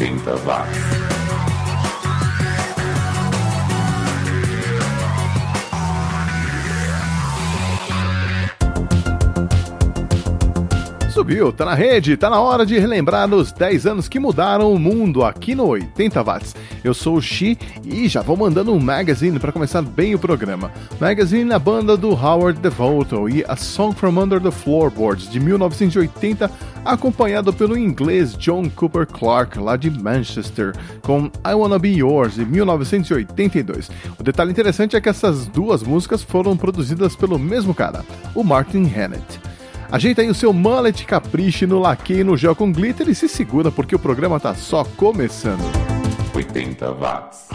80 watts. Subiu, tá na rede, tá na hora de relembrar os 10 anos que mudaram o mundo aqui no 80 Watts. Eu sou o Xi e já vou mandando um magazine para começar bem o programa. Magazine na banda do Howard Devoto e A Song from Under the Floorboards de 1980, acompanhado pelo inglês John Cooper Clarke lá de Manchester com I Wanna Be Yours de 1982. O detalhe interessante é que essas duas músicas foram produzidas pelo mesmo cara, o Martin Hannett. Ajeita aí o seu mullet capriche no laque no gel com glitter e se segura porque o programa tá só começando. 80 watts.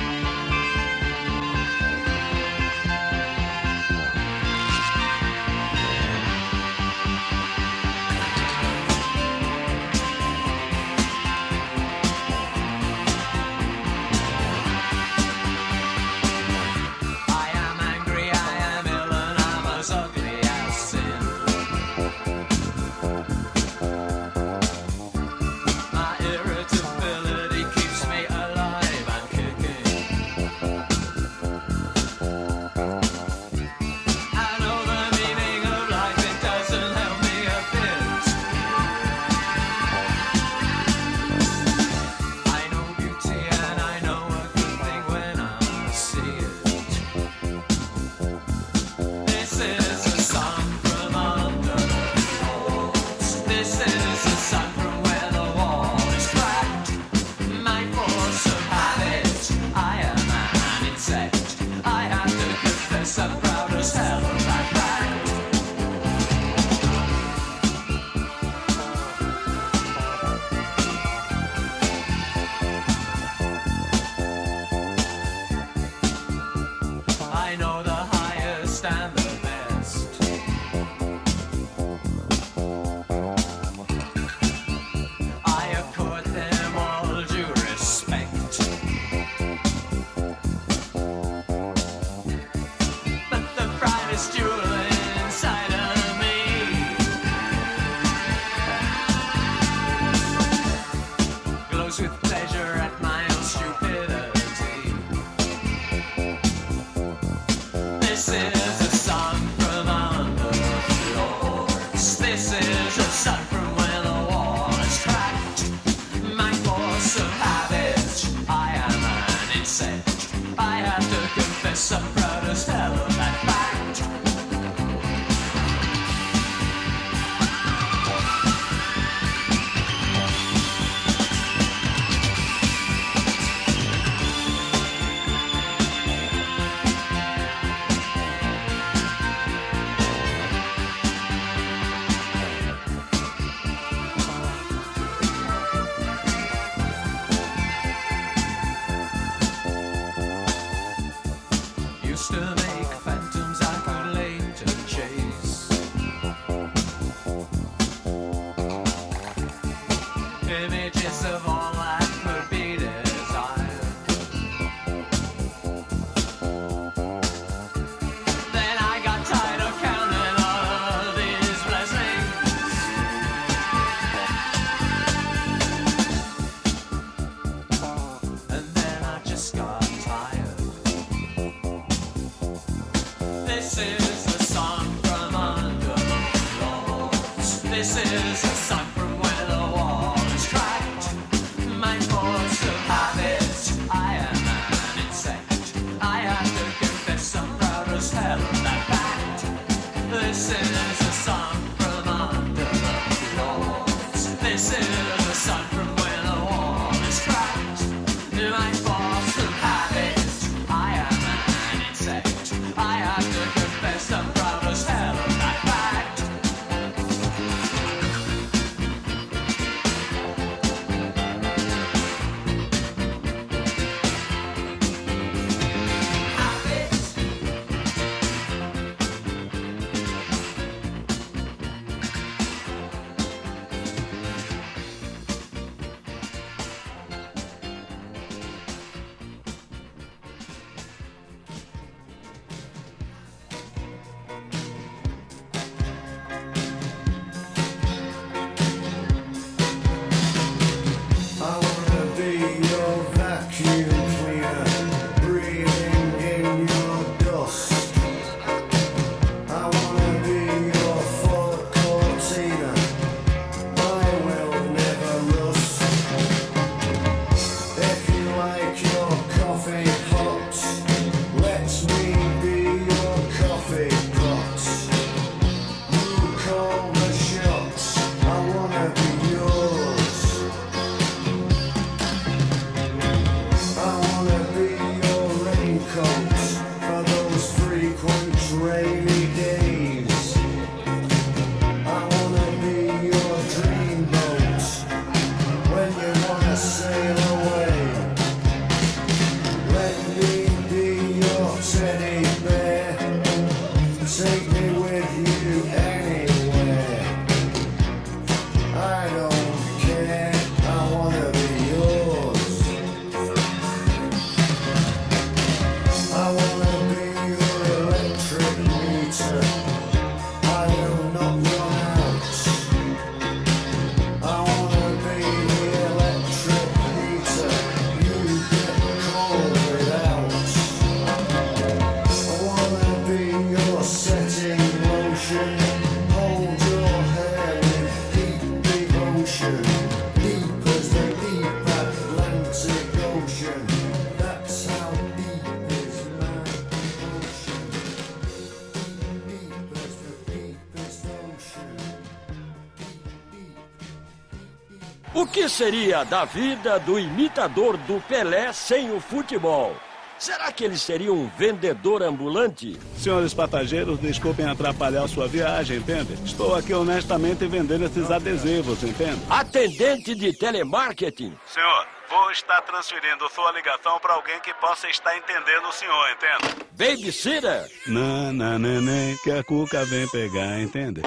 Seria da vida do imitador do Pelé sem o futebol? Será que ele seria um vendedor ambulante? Senhores passageiros, desculpem atrapalhar sua viagem, entende? Estou aqui honestamente vendendo esses adesivos, entende? Atendente de telemarketing? Senhor, vou estar transferindo sua ligação para alguém que possa estar entendendo o senhor, entende? Babysitter? Não, não, não, não, que a cuca vem pegar, entende?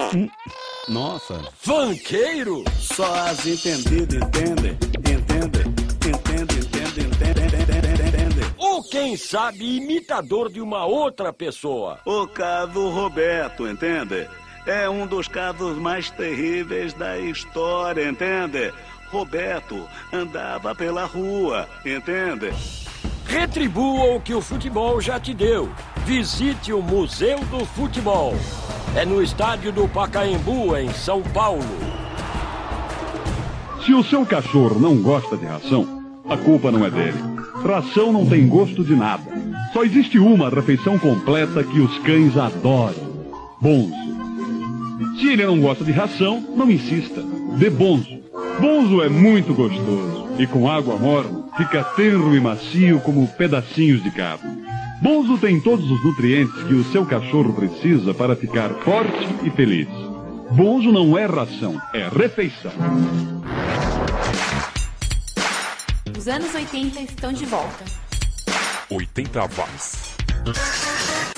Nossa. Funkeiro? Só as entendidas entendem, entende, entende, entende, entende, entende, entende. Ou quem sabe imitador de uma outra pessoa? O caso Roberto, entende? É um dos casos mais terríveis da história, entende? Roberto andava pela rua, entende? Retribua o que o futebol já te deu. Visite o Museu do Futebol. É no estádio do Pacaembu, em São Paulo. Se o seu cachorro não gosta de ração, a culpa não é dele. Ração não tem gosto de nada. Só existe uma refeição completa que os cães adoram: Bonzo. Se ele não gosta de ração, não insista. Dê Bonzo. Bonzo é muito gostoso e com água morna fica tenro e macio como pedacinhos de carne. Bonzo tem todos os nutrientes que o seu cachorro precisa para ficar forte e feliz. Bonzo não é ração, é refeição. Os anos 80 estão de volta. 80 watts.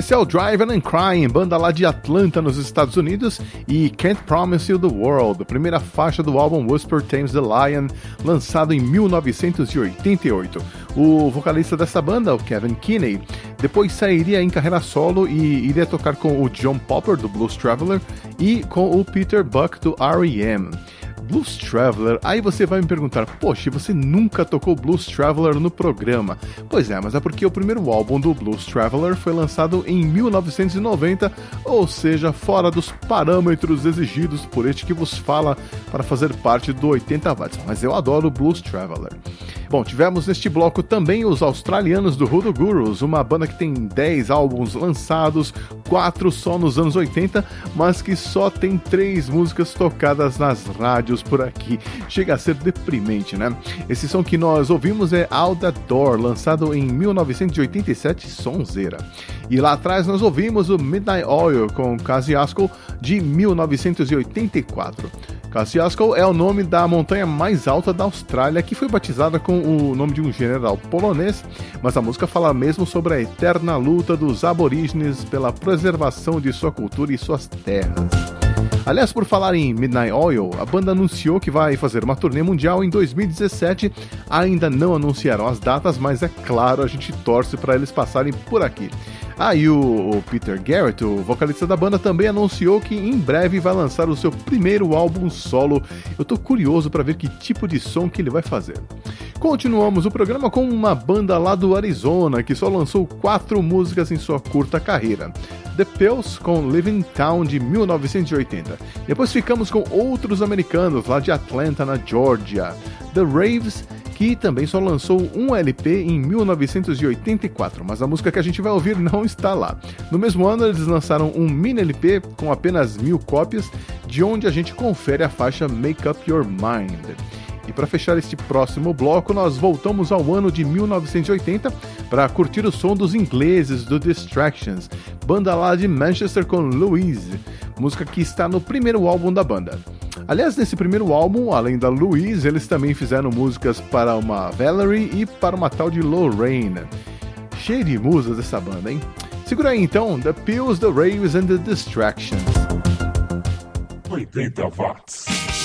Esse é o Driving and Crying, banda lá de Atlanta, nos Estados Unidos, e Can't Promise You the World, primeira faixa do álbum Whisper Tames the Lion, lançado em 1988. O vocalista dessa banda, o Kevin Kinney, depois sairia em carreira solo e iria tocar com o John Popper, do Blues Traveler, e com o Peter Buck, do R.E.M. Blues Traveler. Aí você vai me perguntar, poxa, você nunca tocou Blues Traveler no programa? Pois é, mas é porque o primeiro álbum do Blues Traveler foi lançado em 1990, ou seja, fora dos parâmetros exigidos por este que vos fala para fazer parte do 80 watts. Mas eu adoro Blues Traveler. Bom, tivemos neste bloco também os australianos do Hoodoo Gurus, uma banda que tem 10 álbuns lançados, 4 só nos anos 80, mas que só tem 3 músicas tocadas nas rádios por aqui. Chega a ser deprimente, né? Esse som que nós ouvimos é Out the Door, lançado em 1987, sonzeira. E lá atrás nós ouvimos o Midnight Oil com Casiasco de 1984. Kosciuszko é o nome da montanha mais alta da Austrália, que foi batizada com o nome de um general polonês, mas a música fala mesmo sobre a eterna luta dos aborígenes pela preservação de sua cultura e suas terras. Aliás, por falar em Midnight Oil, a banda anunciou que vai fazer uma turnê mundial em 2017. Ainda não anunciaram as datas, mas é claro, a gente torce para eles passarem por aqui. Ah, e o, o, Peter Garrett, o vocalista da banda, também anunciou que em breve vai lançar o seu primeiro álbum solo. Eu tô curioso para ver que tipo de som que ele vai fazer. Continuamos o programa com uma banda lá do Arizona que só lançou quatro músicas em sua curta carreira. The Pills com Living Town de 1980. Depois ficamos com outros americanos lá de Atlanta, na Georgia. The Raves que também só lançou um LP em 1984, mas a música que a gente vai ouvir não está lá. No mesmo ano, eles lançaram um mini LP com apenas mil cópias, de onde a gente confere a faixa Make Up Your Mind. E para fechar este próximo bloco, nós voltamos ao ano de 1980 para curtir o som dos ingleses do Distractions, banda lá de Manchester com Louise, música que está no primeiro álbum da banda. Aliás, nesse primeiro álbum, além da Louise, eles também fizeram músicas para uma Valerie e para uma tal de Lorraine. Cheio de musas essa banda, hein? Segura aí então, The Pills, The Raves and The Distractions. 80 watts.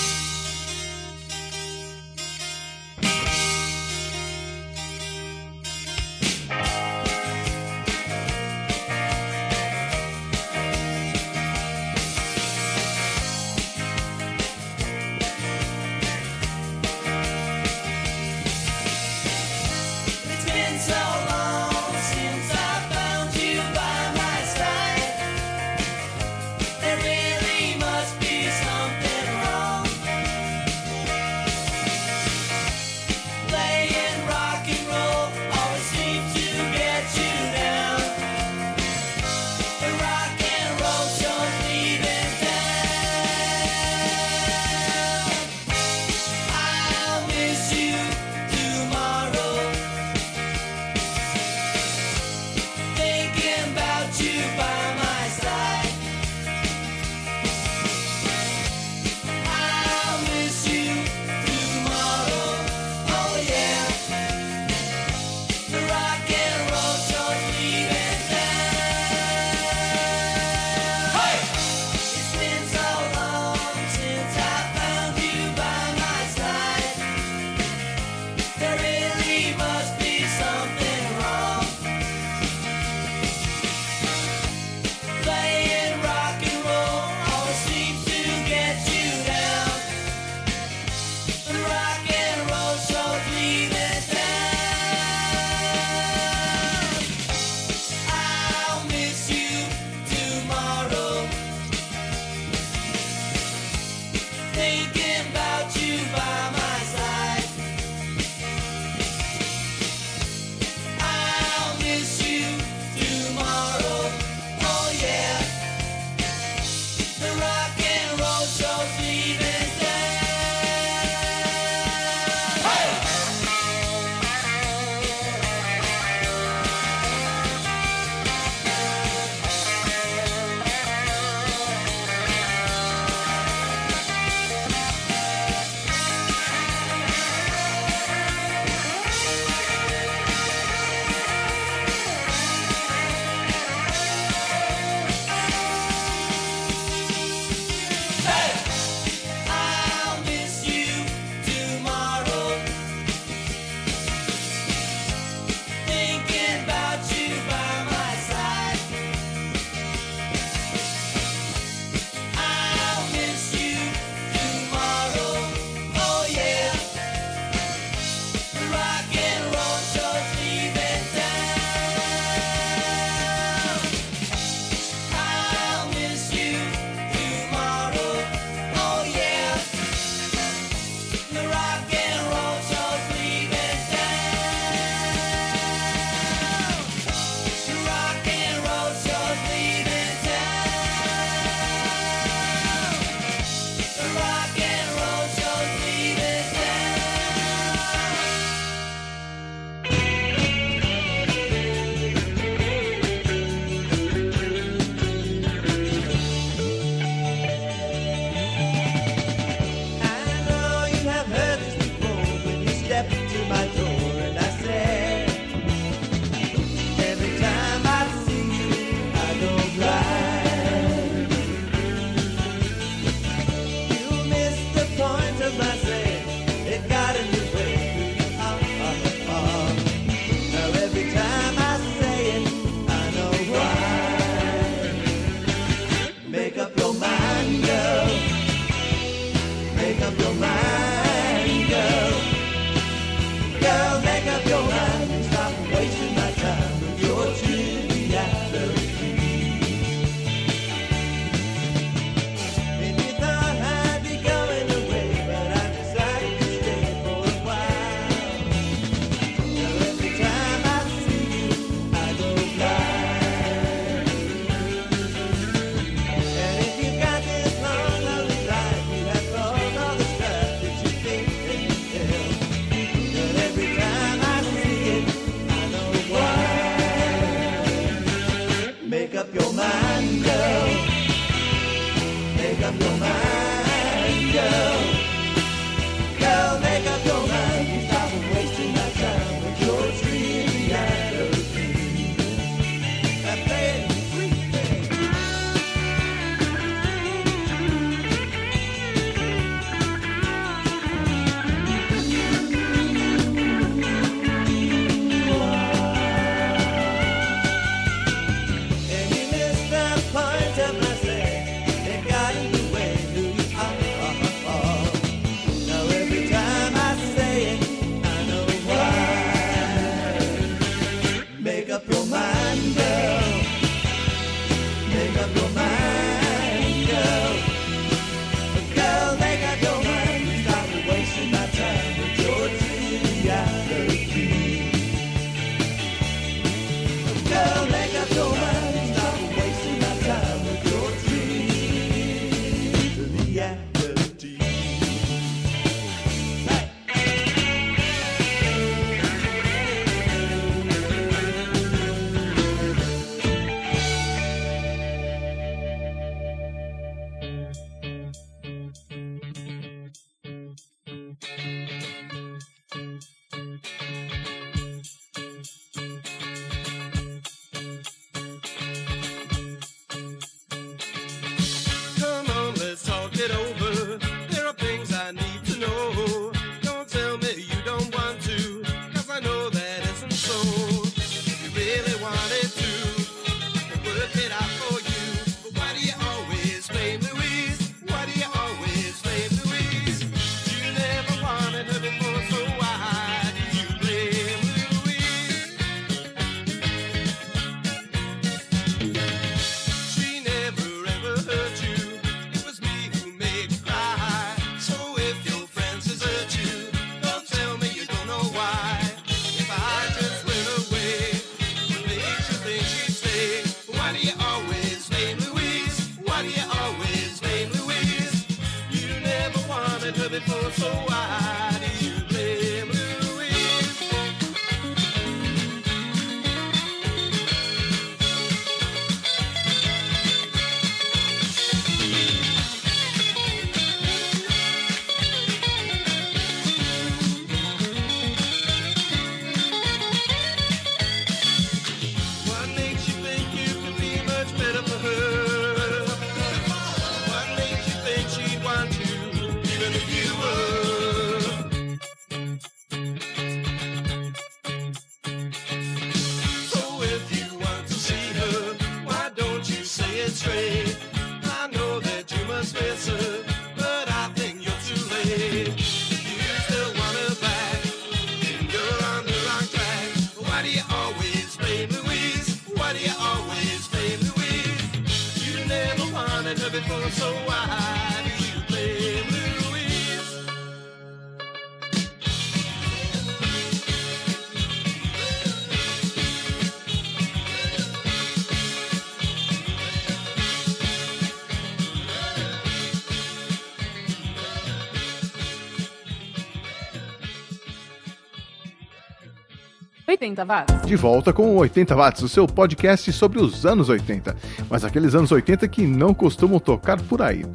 80 watts. De volta com 80 watts, o seu podcast sobre os anos 80, mas aqueles anos 80 que não costumam tocar por aí.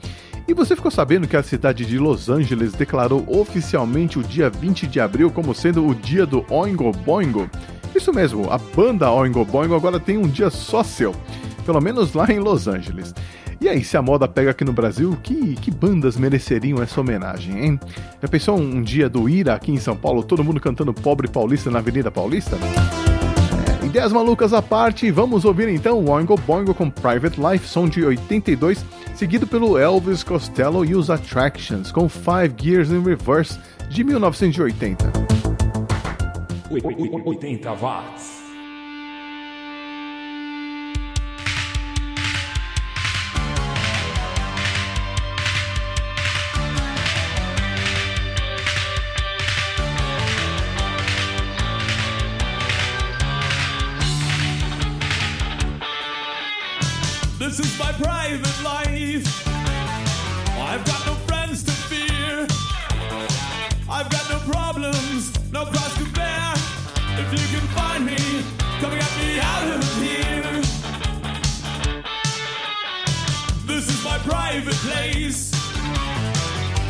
E você ficou sabendo que a cidade de Los Angeles declarou oficialmente o dia 20 de abril como sendo o dia do Oingo Boingo? Isso mesmo, a banda Oingo Boingo agora tem um dia só seu, pelo menos lá em Los Angeles. E aí, se a moda pega aqui no Brasil, que, que bandas mereceriam essa homenagem, hein? Já pensou um dia do Ira aqui em São Paulo, todo mundo cantando Pobre Paulista na Avenida Paulista? É, ideias malucas à parte, vamos ouvir então o Oingo Boingo com Private Life, som de 82, seguido pelo Elvis Costello e os Attractions com Five Gears in Reverse de 1980. 80 watts. private life. I've got no friends to fear. I've got no problems, no cross to bear. If you can find me, come get me out of here. This is my private place.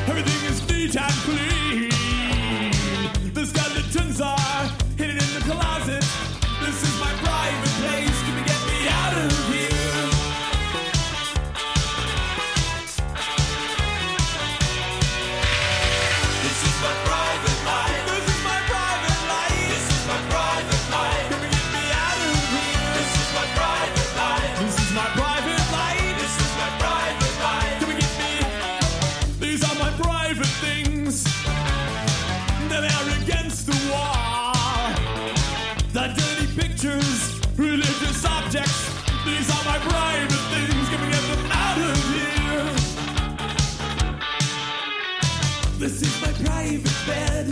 Everything is neat and clean. This is my private bed.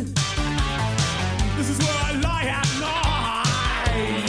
This is where I lie at night.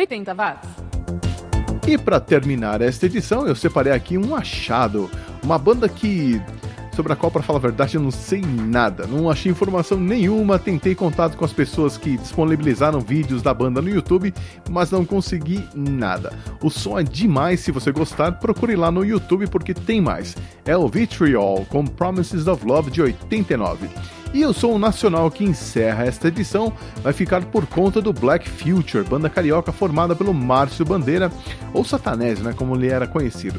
80 watts. E para terminar esta edição, eu separei aqui um achado, uma banda que sobre a qual, para falar a verdade, eu não sei nada. Não achei informação nenhuma, tentei contato com as pessoas que disponibilizaram vídeos da banda no YouTube, mas não consegui nada. O som é demais, se você gostar, procure lá no YouTube porque tem mais. É o Vitriol com Promises of Love de 89. E o som nacional que encerra esta edição vai ficar por conta do Black Future, banda carioca formada pelo Márcio Bandeira, ou Satanésio, né, como ele era conhecido.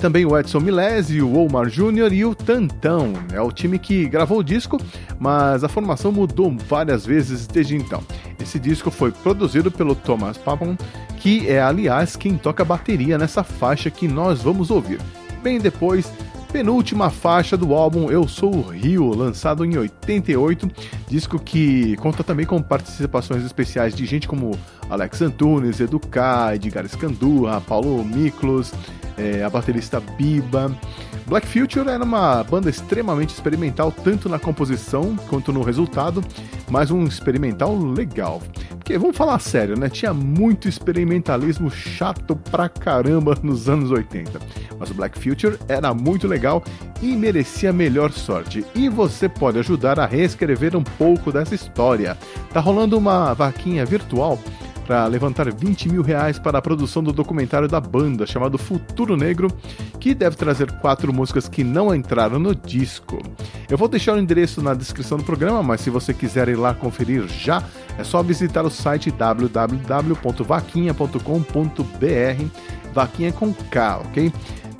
Também o Edson Milesi, o Omar Jr. e o Tantão. É o time que gravou o disco, mas a formação mudou várias vezes desde então. Esse disco foi produzido pelo Thomas Papon, que é, aliás, quem toca bateria nessa faixa que nós vamos ouvir. Bem depois, penúltima faixa do álbum Eu Sou o Rio, lançado em 88, disco que conta também com participações especiais de gente como Alex Antunes, Edu K, Edgar Scandurra, Paulo Miklos, é, a baterista Biba. Black Future era uma banda extremamente experimental, tanto na composição quanto no resultado, mas um experimental legal. Porque vamos falar sério, né? Tinha muito experimentalismo chato pra caramba nos anos 80. Mas o Black Future era muito legal e merecia melhor sorte. E você pode ajudar a reescrever um pouco dessa história. Tá rolando uma vaquinha virtual para levantar 20 mil reais para a produção do documentário da banda chamado Futuro Negro, que deve trazer quatro músicas que não entraram no disco. Eu vou deixar o endereço na descrição do programa, mas se você quiser ir lá conferir já, é só visitar o site www.vaquinha.com.br, vaquinha com K, ok?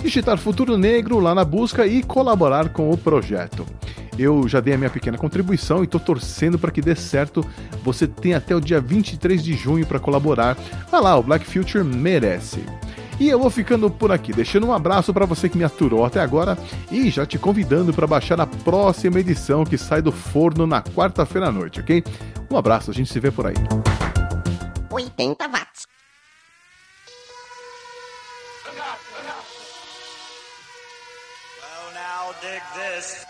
Digitar Futuro Negro lá na busca e colaborar com o projeto. Eu já dei a minha pequena contribuição e estou torcendo para que dê certo. Você tem até o dia 23 de junho para colaborar. Vai lá, o Black Future merece. E eu vou ficando por aqui, deixando um abraço para você que me aturou até agora e já te convidando para baixar a próxima edição que sai do forno na quarta-feira à noite, ok? Um abraço, a gente se vê por aí. 80 watts. Well, now dig this.